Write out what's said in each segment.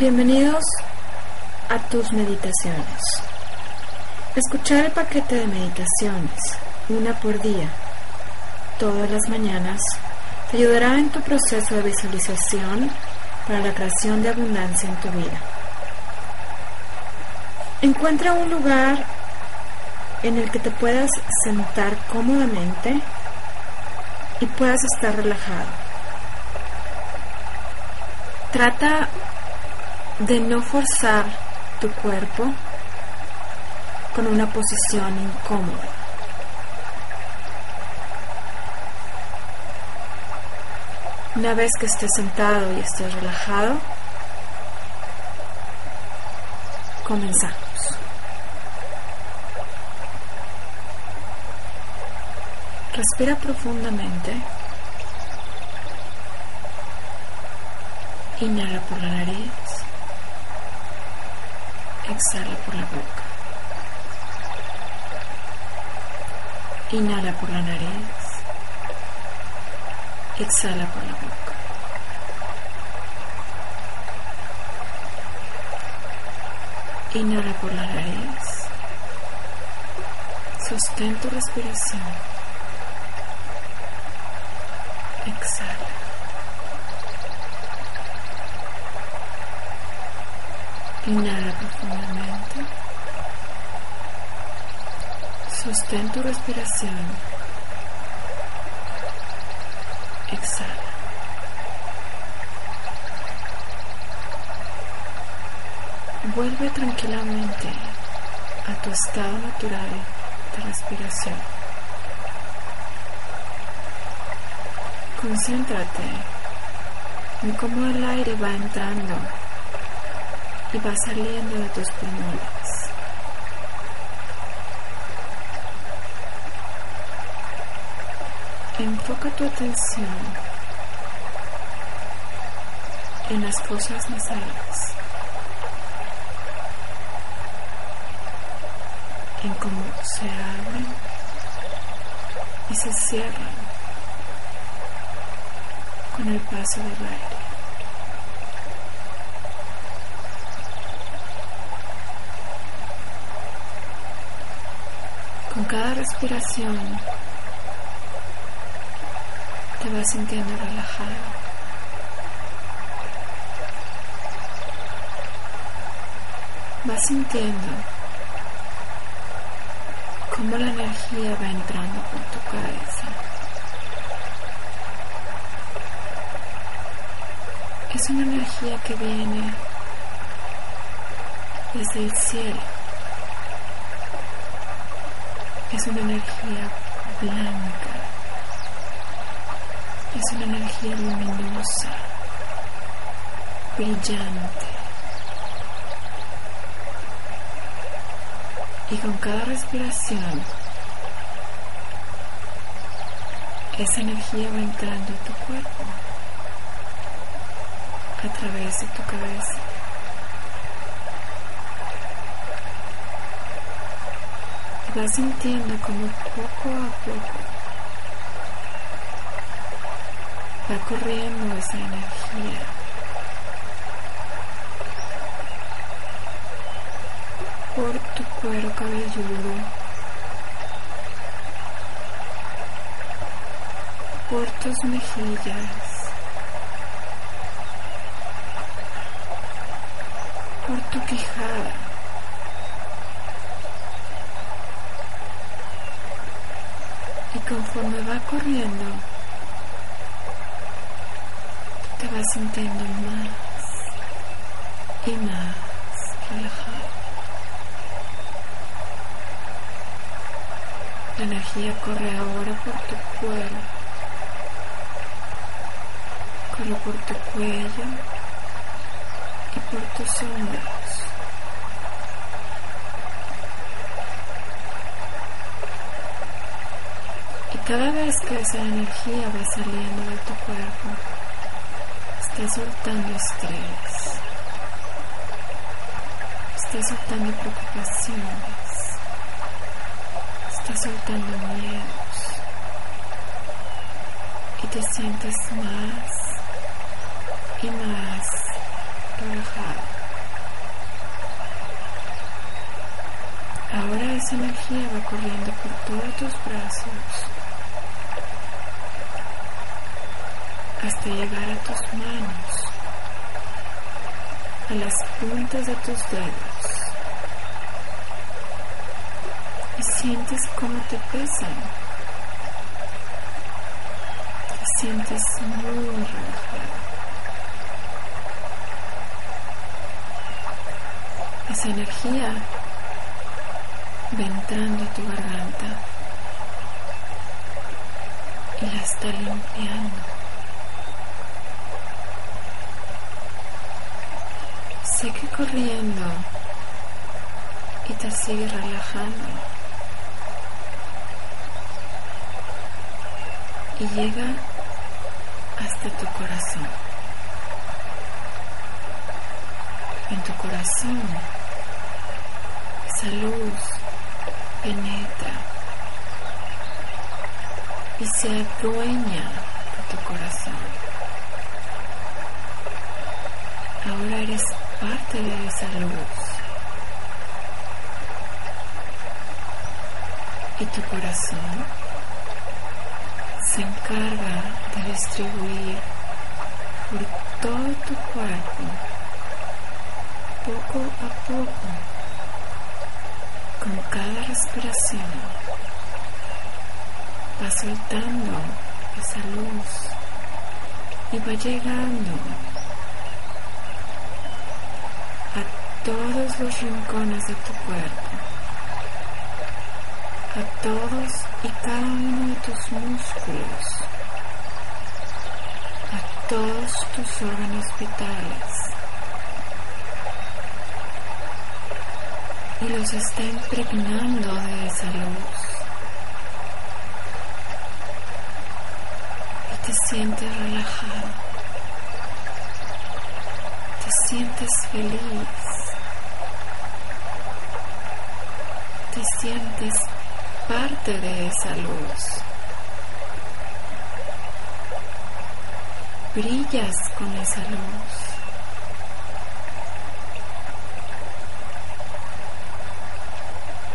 Bienvenidos a tus meditaciones. Escuchar el paquete de meditaciones, una por día, todas las mañanas, te ayudará en tu proceso de visualización para la creación de abundancia en tu vida. Encuentra un lugar en el que te puedas sentar cómodamente y puedas estar relajado. Trata de no forzar tu cuerpo con una posición incómoda. Una vez que estés sentado y estés relajado, comenzamos. Respira profundamente. Inhala por la nariz. Exhala por la boca. Inhala por la nariz. Exhala por la boca. Inhala por la nariz. Sostén tu respiración. Exhala. Inhala profundamente. Sostén tu respiración. Exhala. Vuelve tranquilamente a tu estado natural de respiración. Concéntrate en cómo el aire va entrando y va saliendo de tus pulmones. Enfoca tu atención en las fosas nasales, en cómo se abren y se cierran con el paso del aire. Cada respiración te vas sintiendo relajado. Vas sintiendo cómo la energía va entrando por tu cabeza. Es una energía que viene desde el cielo. Es una energía blanca. Es una energía luminosa, brillante. Y con cada respiración, esa energía va entrando a tu cuerpo, a través de tu cabeza. Vas sintiendo como poco a poco va corriendo esa energía. por tu cuero cabelludo, por tus mejillas, por tu quijada. Y conforme va corriendo, te vas sintiendo más y más relajado. La energía corre ahora por tu cuero, por tu cuello y por tus hombros. Y cada vez que esa energía va saliendo de tu cuerpo, estás soltando estrés, estás soltando preocupaciones, estás soltando miedos. Y te sientes más y más relajado. Ahora esa energía va corriendo por todos tus brazos hasta llegar a tus manos, a las puntas de tus dedos. Y sientes cómo te pesan sientes muy relajado. Esa energía va entrando a tu garganta y la está limpiando. Sigue corriendo y te sigue relajando. Y llega hasta tu corazón. En tu corazón, esa luz penetra y se adueña de tu corazón. Ahora eres parte de esa luz. Y tu corazón se encarga de distribuir por todo tu cuerpo, poco a poco, con cada respiración, va soltando esa luz y va llegando a todos los rincones de tu cuerpo, a todos y cada uno de tus músculos, a todos tus órganos vitales. Y los está impregnando de esa luz. Y te sientes relajado. Te sientes feliz. Te sientes parte de esa luz. Brillas con esa luz.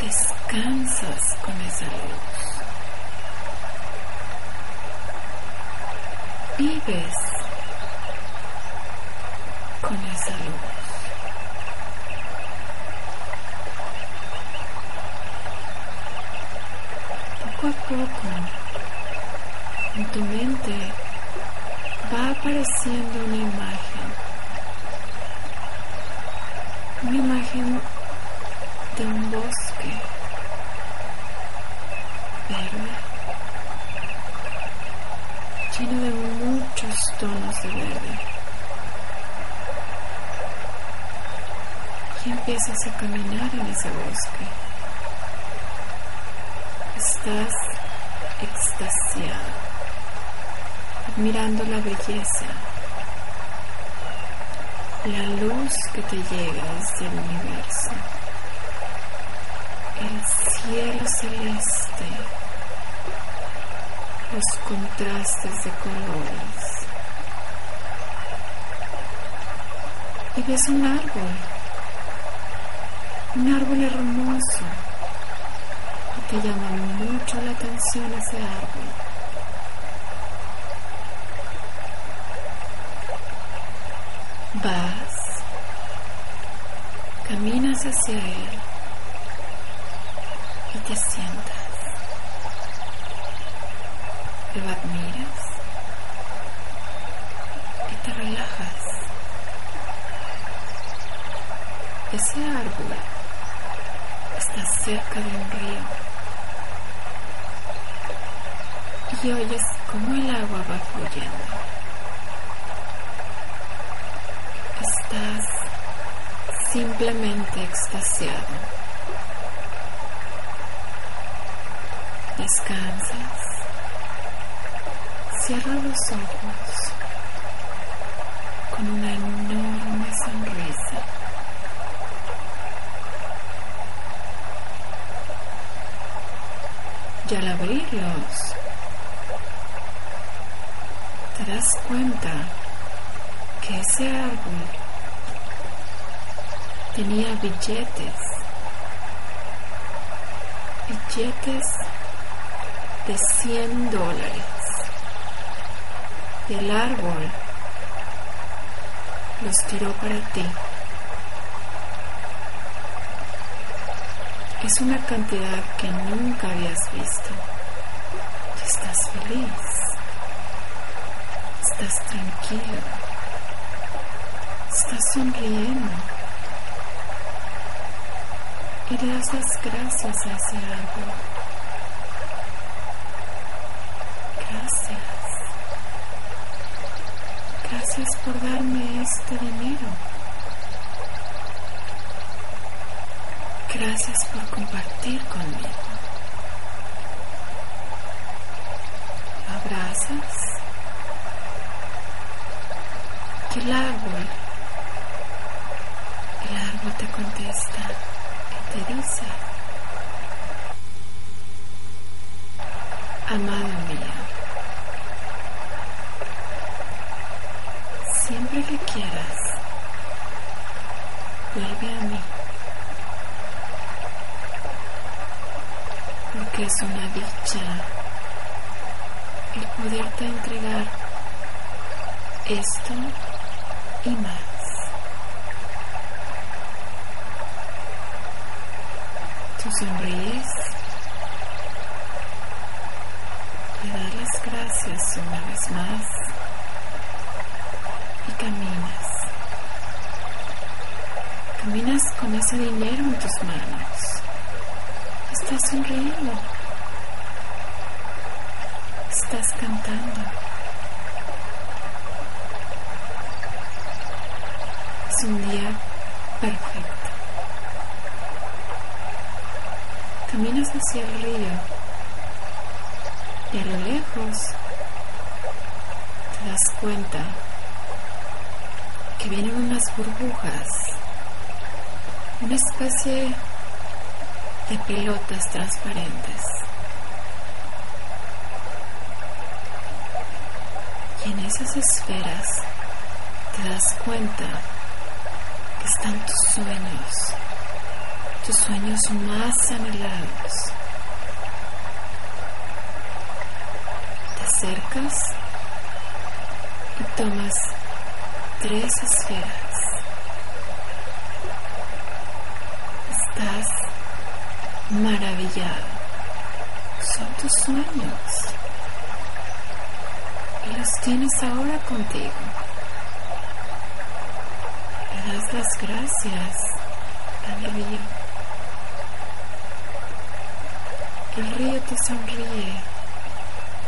Descansas con esa luz. Vives con esa luz. Poco a poco en tu mente va apareciendo una imagen. Una imagen de un bosque verde, lleno de muchos tonos de verde. Y empiezas a caminar en ese bosque estás extasiado, admirando la belleza, la luz que te llega desde el universo, el cielo celeste, los contrastes de colores. Y ves un árbol, un árbol hermoso te llama mucho la atención ese árbol. Vas, caminas hacia él y te sientas. Lo admiras y te relajas. Ese árbol está cerca de un río. Y oyes cómo el agua va fluyendo. estás simplemente extasiado. Descansas. Cierra los ojos con una enorme sonrisa. Y al abrirlos, te das cuenta que ese árbol tenía billetes, billetes de 100 dólares. Y el árbol los tiró para ti. Es una cantidad que nunca habías visto. Estás feliz. Estás tranquilo. Estás sonriendo. Y le das gracias a ese árbol. Gracias. Gracias por darme este dinero. Gracias por compartir conmigo. Abrazas. El árbol, el árbol te contesta y te dice, amado mío, siempre que quieras, vuelve a mí. Porque es una dicha el poderte entregar esto y más. Tú sonríes, le das las gracias una vez más y caminas. Caminas con ese dinero en tus manos. Estás sonriendo. Estás cantando. Es un día perfecto. Caminas hacia el río y a lo lejos te das cuenta que vienen unas burbujas, una especie de pelotas transparentes. Y en esas esferas te das cuenta están tus sueños, tus sueños más anhelados. Te acercas y tomas tres esferas. Estás maravillado. Son tus sueños. Y los tienes ahora contigo. Gracias al río. El río te sonríe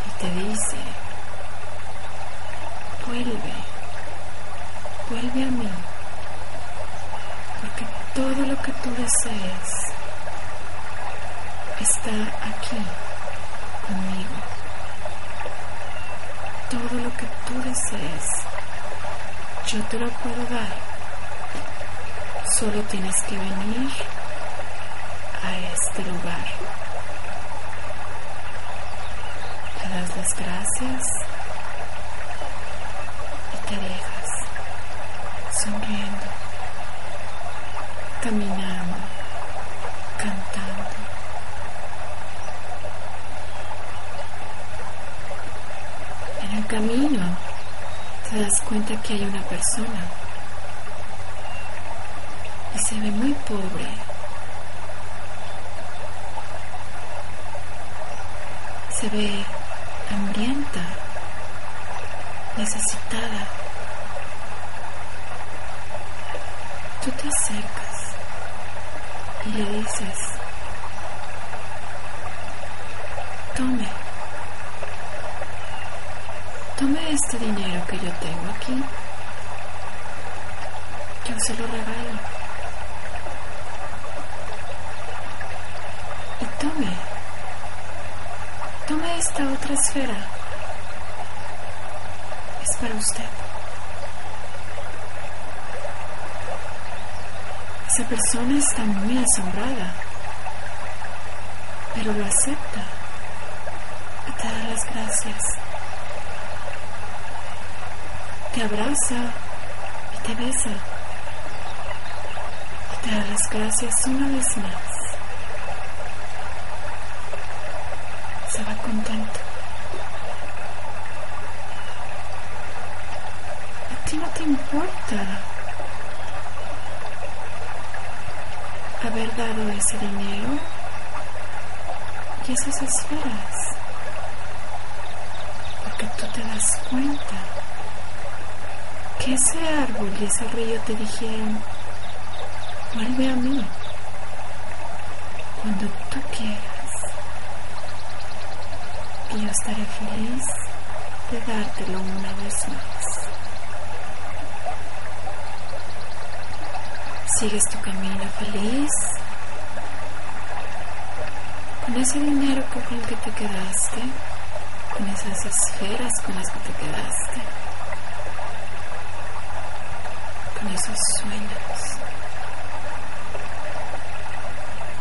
y te dice, vuelve, vuelve a mí, porque todo lo que tú desees está aquí conmigo. Todo lo que tú desees, yo te lo puedo dar. Solo tienes que venir a este lugar. Le das las gracias y te dejas sonriendo, caminando, cantando. En el camino te das cuenta que hay una persona se ve muy pobre. Se ve hambrienta, necesitada. Tú te acercas y le dices, tome, tome este dinero que yo tengo aquí Yo se lo regalo. Tome, tome esta otra esfera. Es para usted. Esa persona está muy asombrada, pero lo acepta y te da las gracias. Te abraza y te besa y te da las gracias una vez más. Se va contento. A ti no te importa haber dado ese dinero y esas esferas. Porque tú te das cuenta que ese árbol y ese río te dijeron, vuelve a mí cuando tú quieras. Yo estaré feliz de dártelo una vez más. Sigues tu camino feliz con ese dinero con el que te quedaste, con esas esferas con las que te quedaste, con esos sueños.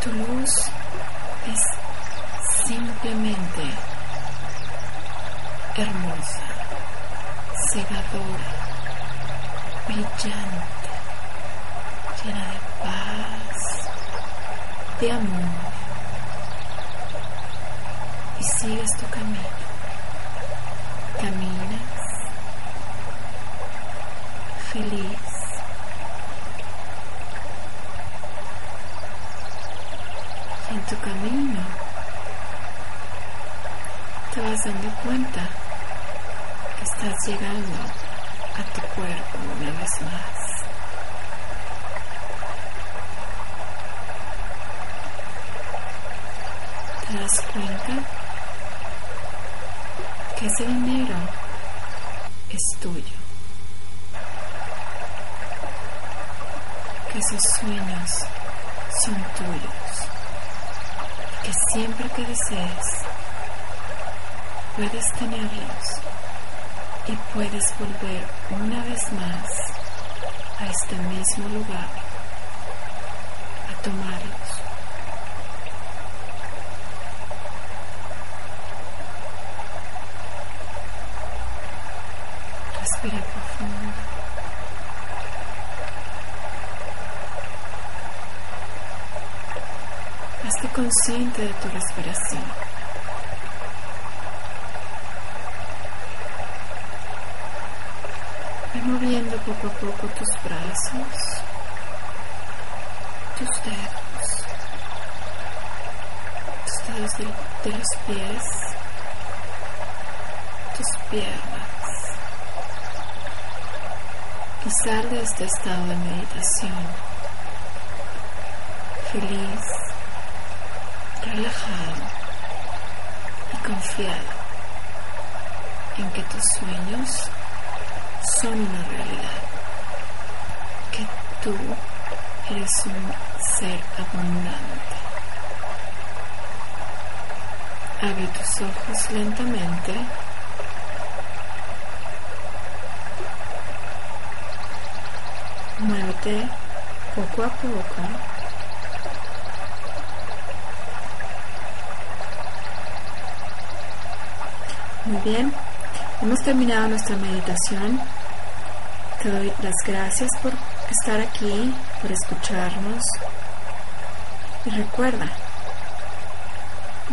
Tu luz es simplemente hermosa, cegadora, brillante llena de paz, de amor. Y sigues tu camino. Caminas feliz. En tu camino te vas dando cuenta estás llegando a tu cuerpo una vez más. te das cuenta que ese dinero es tuyo, que esos sueños son tuyos, que siempre que desees puedes tenerlos y puedes volver una vez más a este mismo lugar a tomarlos. Respira profundo. Hazte consciente de tu respiración. Ve poco a poco tus brazos, tus dedos, tus dedos de, los pies, tus piernas. Y de este estado de meditación feliz, relajado y confiado en que tus sueños son una realidad, tú eres un ser abundante. Abre tus ojos lentamente Muévete poco a poco. Muy bien, hemos terminado nuestra meditación. Te doy las gracias por estar aquí, por escucharnos. Y recuerda,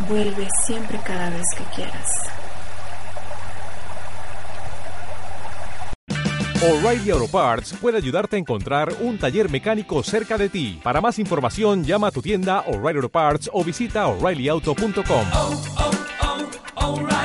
vuelve siempre cada vez que quieras. O'Reilly Auto Parts puede ayudarte a encontrar un taller mecánico cerca de ti. Para más información, llama a tu tienda O'Reilly Auto Parts o visita oreillyauto.com. oh, oh, O'Reilly.